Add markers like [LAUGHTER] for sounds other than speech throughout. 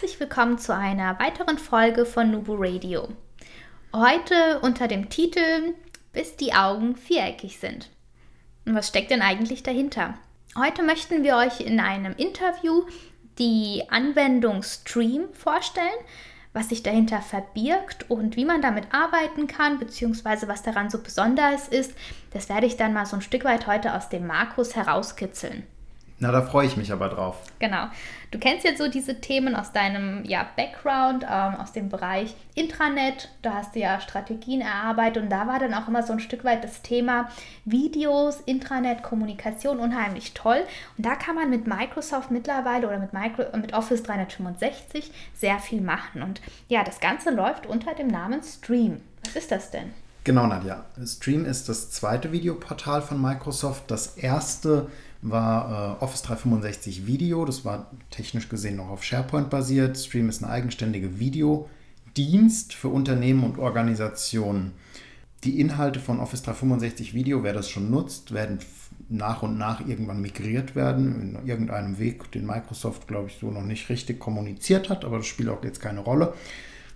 Herzlich willkommen zu einer weiteren Folge von Nubu Radio. Heute unter dem Titel Bis die Augen viereckig sind. Und was steckt denn eigentlich dahinter? Heute möchten wir euch in einem Interview die Anwendung Stream vorstellen, was sich dahinter verbirgt und wie man damit arbeiten kann, beziehungsweise was daran so besonders ist. Das werde ich dann mal so ein Stück weit heute aus dem Markus herauskitzeln. Na, da freue ich mich aber drauf. Genau. Du kennst jetzt so diese Themen aus deinem ja, Background, ähm, aus dem Bereich Intranet. Da hast du ja Strategien erarbeitet und da war dann auch immer so ein Stück weit das Thema Videos, Intranet, Kommunikation unheimlich toll. Und da kann man mit Microsoft mittlerweile oder mit, Micro, mit Office 365 sehr viel machen. Und ja, das Ganze läuft unter dem Namen Stream. Was ist das denn? Genau, Nadja. Stream ist das zweite Videoportal von Microsoft. Das erste war äh, Office 365 Video. Das war technisch gesehen noch auf SharePoint basiert. Stream ist ein eigenständiger Videodienst für Unternehmen und Organisationen. Die Inhalte von Office 365 Video, wer das schon nutzt, werden nach und nach irgendwann migriert werden, in irgendeinem Weg, den Microsoft, glaube ich, so noch nicht richtig kommuniziert hat, aber das spielt auch jetzt keine Rolle.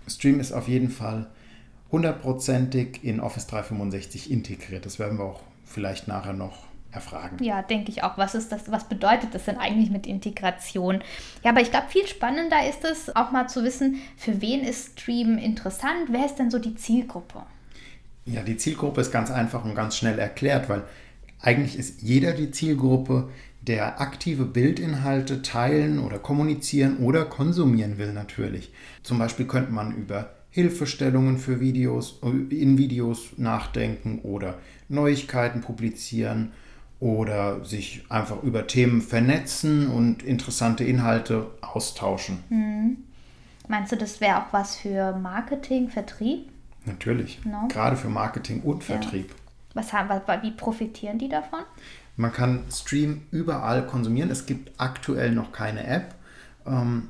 Stream ist auf jeden Fall hundertprozentig in Office 365 integriert. Das werden wir auch vielleicht nachher noch erfragen. Ja, denke ich auch. Was ist das, was bedeutet das denn eigentlich mit Integration? Ja, aber ich glaube, viel spannender ist es auch mal zu wissen, für wen ist Stream interessant? Wer ist denn so die Zielgruppe? Ja, die Zielgruppe ist ganz einfach und ganz schnell erklärt, weil eigentlich ist jeder die Zielgruppe, der aktive Bildinhalte teilen oder kommunizieren oder konsumieren will natürlich. Zum Beispiel könnte man über Hilfestellungen für Videos in Videos nachdenken oder Neuigkeiten publizieren oder sich einfach über Themen vernetzen und interessante Inhalte austauschen. Hm. Meinst du, das wäre auch was für Marketing, Vertrieb? Natürlich, no? gerade für Marketing und Vertrieb. Ja. Was haben, wie profitieren die davon? Man kann Stream überall konsumieren. Es gibt aktuell noch keine App. Ähm,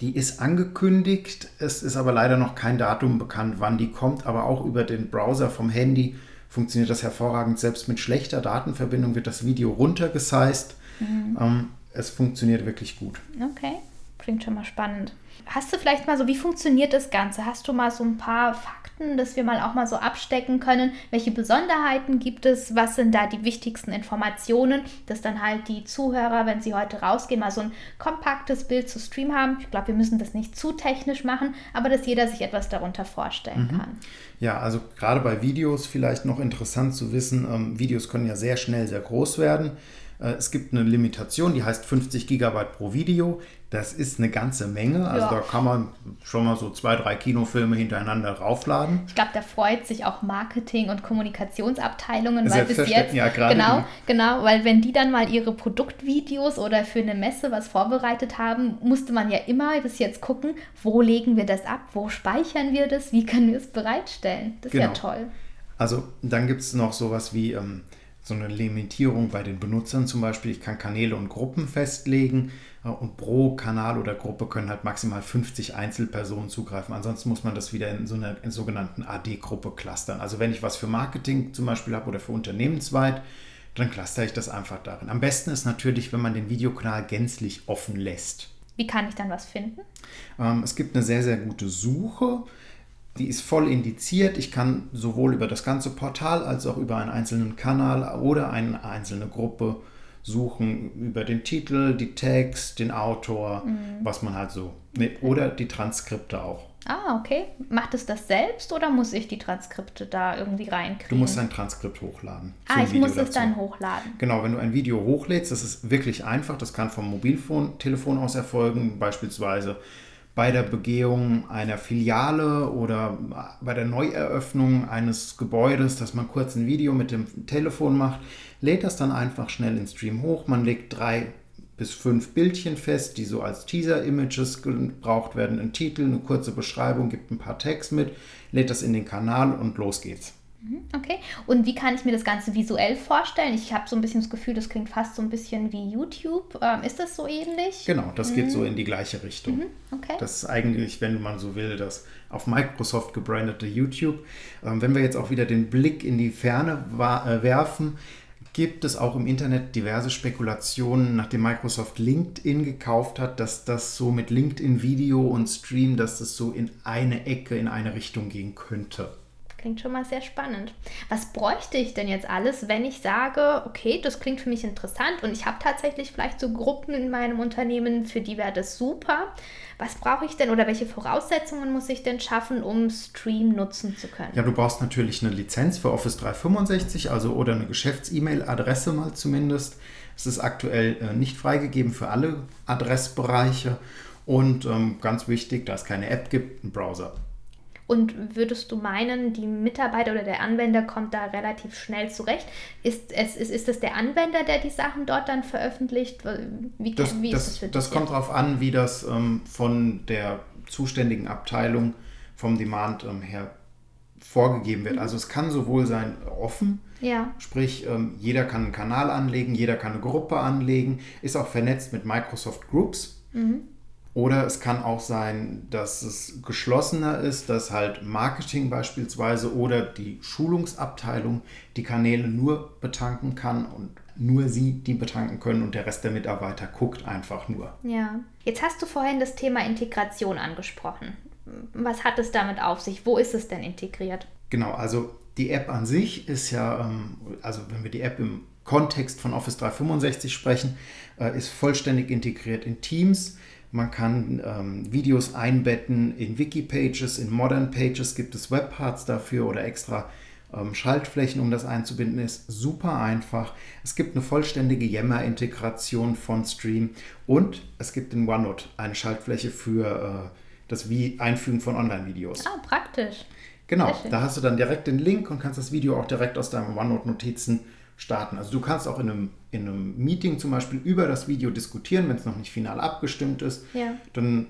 die ist angekündigt. Es ist aber leider noch kein Datum bekannt, wann die kommt. Aber auch über den Browser vom Handy funktioniert das hervorragend. Selbst mit schlechter Datenverbindung wird das Video runtergesized. Mhm. Ähm, es funktioniert wirklich gut. Okay, klingt schon mal spannend. Hast du vielleicht mal so, wie funktioniert das Ganze? Hast du mal so ein paar Fakten, dass wir mal auch mal so abstecken können? Welche Besonderheiten gibt es? Was sind da die wichtigsten Informationen, dass dann halt die Zuhörer, wenn sie heute rausgehen, mal so ein kompaktes Bild zu Stream haben? Ich glaube, wir müssen das nicht zu technisch machen, aber dass jeder sich etwas darunter vorstellen mhm. kann. Ja, also gerade bei Videos vielleicht noch interessant zu wissen, ähm, Videos können ja sehr schnell sehr groß werden. Äh, es gibt eine Limitation, die heißt 50 Gigabyte pro Video. Das ist eine ganze Menge. Also ja. da kann man schon mal so zwei, drei Kinofilme hintereinander raufladen. Ich glaube, da freut sich auch Marketing- und Kommunikationsabteilungen, weil bis jetzt ja, genau, genau, weil wenn die dann mal ihre Produktvideos oder für eine Messe was vorbereitet haben, musste man ja immer bis jetzt gucken, wo legen wir das ab, wo speichern wir das, wie können wir es bereitstellen. Das ist genau. ja toll. Also dann gibt es noch sowas wie ähm, so eine Limitierung bei den Benutzern zum Beispiel. Ich kann Kanäle und Gruppen festlegen äh, und pro Kanal oder Gruppe können halt maximal 50 Einzelpersonen zugreifen. Ansonsten muss man das wieder in so einer in sogenannten AD-Gruppe clustern. Also wenn ich was für Marketing zum Beispiel habe oder für unternehmensweit, dann cluster ich das einfach darin. Am besten ist natürlich, wenn man den Videokanal gänzlich offen lässt. Wie kann ich dann was finden? Ähm, es gibt eine sehr, sehr gute Suche die ist voll indiziert. Ich kann sowohl über das ganze Portal als auch über einen einzelnen Kanal oder eine einzelne Gruppe suchen, über den Titel, die Tags, den Autor, mhm. was man halt so. Oder die Transkripte auch. Ah, okay. Macht es das selbst oder muss ich die Transkripte da irgendwie reinkriegen? Du musst ein Transkript hochladen. Ah, ich Video muss es dann hochladen. Genau, wenn du ein Video hochlädst, das ist wirklich einfach. Das kann vom Mobiltelefon aus erfolgen, beispielsweise bei der Begehung einer Filiale oder bei der Neueröffnung eines Gebäudes, dass man kurz ein Video mit dem Telefon macht, lädt das dann einfach schnell in Stream hoch. Man legt drei bis fünf Bildchen fest, die so als Teaser-Images gebraucht werden. Ein Titel, eine kurze Beschreibung, gibt ein paar Tags mit, lädt das in den Kanal und los geht's. Mhm, okay. Und wie kann ich mir das Ganze visuell vorstellen? Ich habe so ein bisschen das Gefühl, das klingt fast so ein bisschen wie YouTube. Ähm, ist das so ähnlich? Genau, das mhm. geht so in die gleiche Richtung. Mhm, okay. Das ist eigentlich, wenn man so will, das auf Microsoft gebrandete YouTube. Ähm, wenn wir jetzt auch wieder den Blick in die Ferne äh, werfen, gibt es auch im Internet diverse Spekulationen, nachdem Microsoft LinkedIn gekauft hat, dass das so mit LinkedIn Video und Stream, dass das so in eine Ecke, in eine Richtung gehen könnte. Klingt schon mal sehr spannend. Was bräuchte ich denn jetzt alles, wenn ich sage, okay, das klingt für mich interessant und ich habe tatsächlich vielleicht so Gruppen in meinem Unternehmen, für die wäre das super. Was brauche ich denn oder welche Voraussetzungen muss ich denn schaffen, um Stream nutzen zu können? Ja, du brauchst natürlich eine Lizenz für Office 365, also oder eine Geschäfts-E-Mail-Adresse mal zumindest. Es ist aktuell äh, nicht freigegeben für alle Adressbereiche und ähm, ganz wichtig, da es keine App gibt, ein Browser. Und würdest du meinen, die Mitarbeiter oder der Anwender kommt da relativ schnell zurecht? Ist, es, ist, ist es der Anwender, der die Sachen dort dann veröffentlicht? Wie, das, wie das, ist das für dich? Das kommt darauf an, wie das ähm, von der zuständigen Abteilung vom Demand ähm, her vorgegeben wird. Mhm. Also es kann sowohl sein offen, ja. sprich ähm, jeder kann einen Kanal anlegen, jeder kann eine Gruppe anlegen, ist auch vernetzt mit Microsoft Groups. Mhm. Oder es kann auch sein, dass es geschlossener ist, dass halt Marketing beispielsweise oder die Schulungsabteilung die Kanäle nur betanken kann und nur sie die betanken können und der Rest der Mitarbeiter guckt einfach nur. Ja. Jetzt hast du vorhin das Thema Integration angesprochen. Was hat es damit auf sich? Wo ist es denn integriert? Genau, also die App an sich ist ja, ähm, also wenn wir die App im Kontext von Office 365 sprechen, äh, ist vollständig integriert in Teams man kann ähm, Videos einbetten in Wiki-Pages, in Modern Pages gibt es Webparts dafür oder extra ähm, Schaltflächen, um das einzubinden. Ist super einfach. Es gibt eine vollständige Yammer-Integration von Stream und es gibt in OneNote eine Schaltfläche für äh, das Wie Einfügen von Online-Videos. Ah, praktisch. Genau, da hast du dann direkt den Link und kannst das Video auch direkt aus deinen OneNote-Notizen starten. Also du kannst auch in einem, in einem Meeting zum Beispiel über das Video diskutieren, wenn es noch nicht final abgestimmt ist. Ja. Dann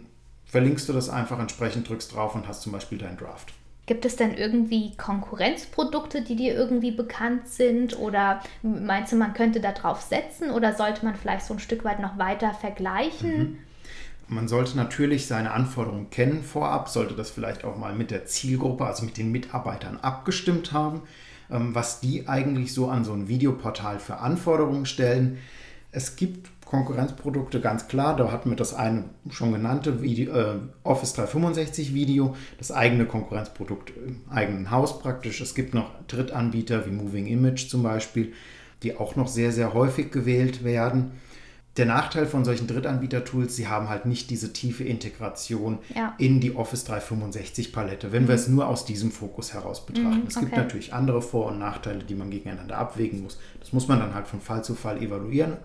verlinkst du das einfach entsprechend, drückst drauf und hast zum Beispiel deinen Draft. Gibt es denn irgendwie Konkurrenzprodukte, die dir irgendwie bekannt sind? Oder meinst du, man könnte da drauf setzen? Oder sollte man vielleicht so ein Stück weit noch weiter vergleichen? Mhm. Man sollte natürlich seine Anforderungen kennen vorab, sollte das vielleicht auch mal mit der Zielgruppe, also mit den Mitarbeitern abgestimmt haben. Ähm, was die eigentlich so an so ein Videoportal für Anforderungen stellen. Es gibt Konkurrenzprodukte, ganz klar. Da hatten wir das eine schon genannte Video, äh, Office 365 Video, das eigene Konkurrenzprodukt im eigenen Haus praktisch. Es gibt noch Drittanbieter wie Moving Image zum Beispiel, die auch noch sehr, sehr häufig gewählt werden. Der Nachteil von solchen Drittanbieter-Tools, sie haben halt nicht diese tiefe Integration ja. in die Office 365 Palette, wenn mhm. wir es nur aus diesem Fokus heraus betrachten. Mhm, es gibt natürlich andere Vor- und Nachteile, die man gegeneinander abwägen muss. Das muss man dann halt von Fall zu Fall evaluieren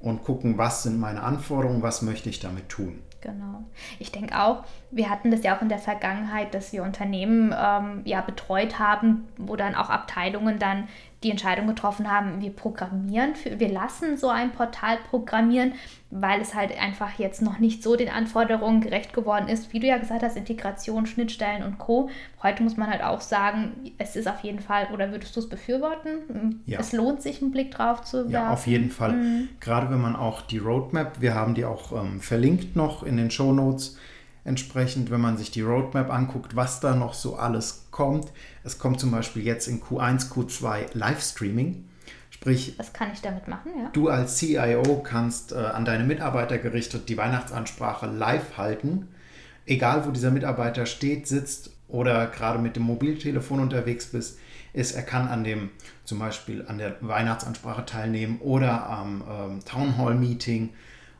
und gucken, was sind meine Anforderungen, was möchte ich damit tun. Genau. Ich denke auch, wir hatten das ja auch in der Vergangenheit, dass wir Unternehmen ähm, ja betreut haben, wo dann auch Abteilungen dann die Entscheidung getroffen haben, wir programmieren, für, wir lassen so ein Portal programmieren, weil es halt einfach jetzt noch nicht so den Anforderungen gerecht geworden ist. Wie du ja gesagt hast, Integration, Schnittstellen und Co. Heute muss man halt auch sagen, es ist auf jeden Fall, oder würdest du es befürworten? Ja. Es lohnt sich, einen Blick drauf zu werfen. Ja, auf jeden Fall. Mhm. Gerade wenn man auch die Roadmap, wir haben die auch ähm, verlinkt noch in den Show Notes, entsprechend, wenn man sich die Roadmap anguckt, was da noch so alles kommt. Es kommt zum Beispiel jetzt in Q1, Q2 Livestreaming. Sprich, was kann ich damit machen? Ja? Du als CIO kannst äh, an deine Mitarbeiter gerichtet die Weihnachtsansprache live halten. Egal, wo dieser Mitarbeiter steht, sitzt oder gerade mit dem Mobiltelefon unterwegs bist, ist, er kann an dem zum Beispiel an der Weihnachtsansprache teilnehmen oder am ähm, Town Hall Meeting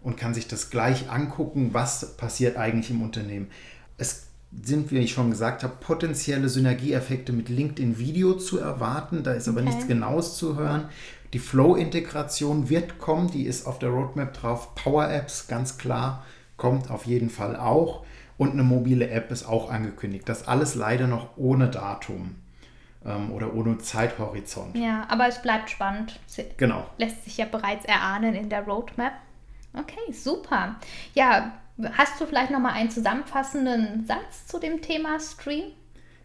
und kann sich das gleich angucken, was passiert eigentlich im Unternehmen. Es sind, wie ich schon gesagt habe, potenzielle Synergieeffekte mit LinkedIn Video zu erwarten. Da ist aber okay. nichts Genaues zu hören. Die Flow-Integration wird kommen, die ist auf der Roadmap drauf. Power Apps, ganz klar, kommt auf jeden Fall auch. Und eine mobile App ist auch angekündigt. Das alles leider noch ohne Datum ähm, oder ohne Zeithorizont. Ja, aber es bleibt spannend. Genau. Lässt sich ja bereits erahnen in der Roadmap. Okay, super. Ja, hast du vielleicht noch mal einen zusammenfassenden Satz zu dem Thema Stream?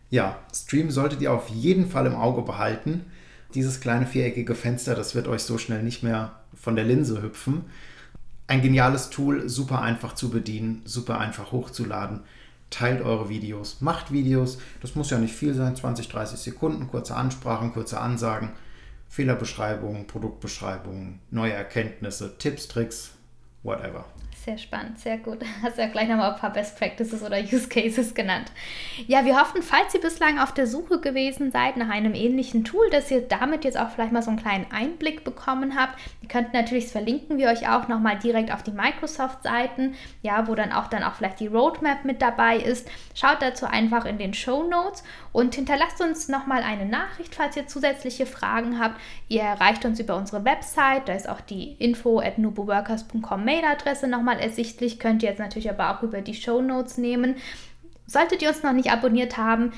Ja, Stream solltet ihr auf jeden Fall im Auge behalten. Dieses kleine viereckige Fenster, das wird euch so schnell nicht mehr von der Linse hüpfen. Ein geniales Tool, super einfach zu bedienen, super einfach hochzuladen. Teilt eure Videos, macht Videos. Das muss ja nicht viel sein, 20, 30 Sekunden, kurze Ansprachen, kurze Ansagen, Fehlerbeschreibungen, Produktbeschreibungen, neue Erkenntnisse, Tipps, Tricks, whatever. Sehr spannend, sehr gut. [LAUGHS] Hast ja gleich nochmal ein paar Best Practices oder Use Cases genannt. Ja, wir hoffen, falls ihr bislang auf der Suche gewesen seid nach einem ähnlichen Tool, dass ihr damit jetzt auch vielleicht mal so einen kleinen Einblick bekommen habt. Ihr könnt natürlich, verlinken wir euch auch nochmal direkt auf die Microsoft-Seiten, ja, wo dann auch dann auch vielleicht die Roadmap mit dabei ist. Schaut dazu einfach in den Show Notes und hinterlasst uns nochmal eine Nachricht, falls ihr zusätzliche Fragen habt. Ihr erreicht uns über unsere Website, da ist auch die info at Mailadresse nochmal nochmal ersichtlich, könnt ihr jetzt natürlich aber auch über die Show Notes nehmen. Solltet ihr uns noch nicht abonniert haben,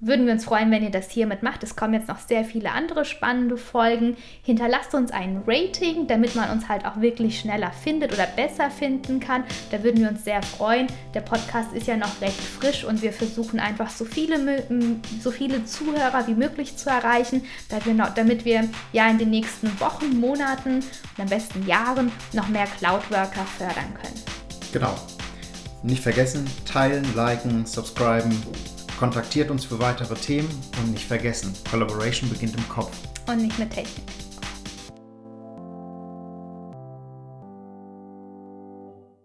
würden wir uns freuen, wenn ihr das hiermit macht. Es kommen jetzt noch sehr viele andere spannende Folgen. Hinterlasst uns ein Rating, damit man uns halt auch wirklich schneller findet oder besser finden kann. Da würden wir uns sehr freuen. Der Podcast ist ja noch recht frisch und wir versuchen einfach so viele, so viele Zuhörer wie möglich zu erreichen, damit wir ja in den nächsten Wochen, Monaten und am besten Jahren noch mehr Cloudworker fördern können. Genau. Nicht vergessen, teilen, liken, subscriben Kontaktiert uns für weitere Themen und nicht vergessen, Collaboration beginnt im Kopf. Und nicht mit Technik.